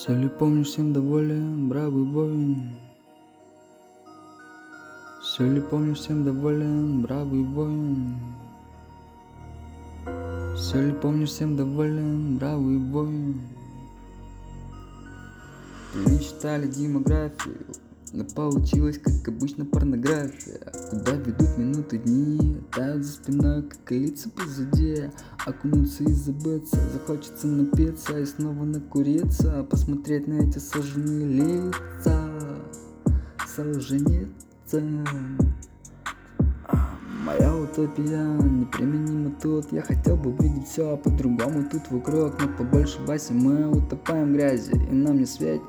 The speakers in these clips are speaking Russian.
Все ли помнишь, всем доволен, бравый воин? Все ли помнишь, всем доволен, бравый воин? Все ли помнишь, всем доволен, бравый воин? Перечитали демографию, но как обычно, порнография. Куда ведут минуты дни, тают за спиной, как лица позади. Окунуться и забыться, захочется напиться и снова накуриться Посмотреть на эти сожженные лица, Солженицын. Моя утопия неприменима тут. Я хотел бы видеть все по-другому тут вокруг Но побольше Васи мы утопаем грязи И нам не светит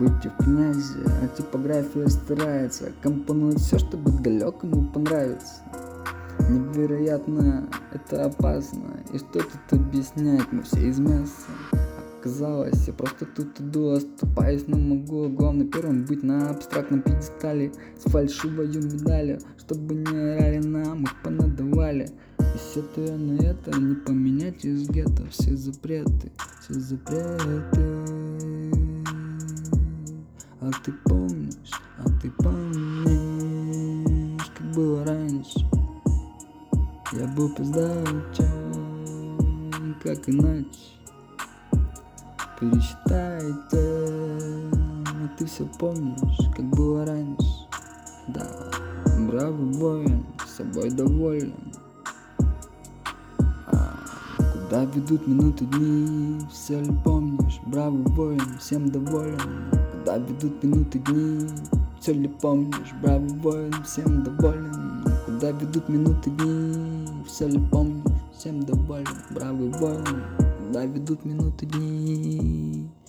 выйти в князи А типография старается компонует все, чтобы далекому понравится Невероятно, это опасно И что тут объяснять, мы все из мяса. Оказалось, я просто тут иду, оступаюсь, но могу Главное первым быть на абстрактном пьедестале С фальшивой медалью, чтобы не орали нам, их понадавали И все то на это не поменять из гетто Все запреты, все запреты А ты помнишь, а ты помнишь, как было раньше? Я был пиздачем, как иначе? Пересчитайте, а ты все помнишь, как было раньше? Да, бравый воин, собой доволен. А, Куда ведут минуты дни, все ли помнишь, бравый воин, всем доволен Куда ведут минуты дни, все ли помнишь, бравый воин, всем доволен. Куда ведут минуты дни, все ли помнишь, всем доволен, бравый воин Куда ведут минуты дни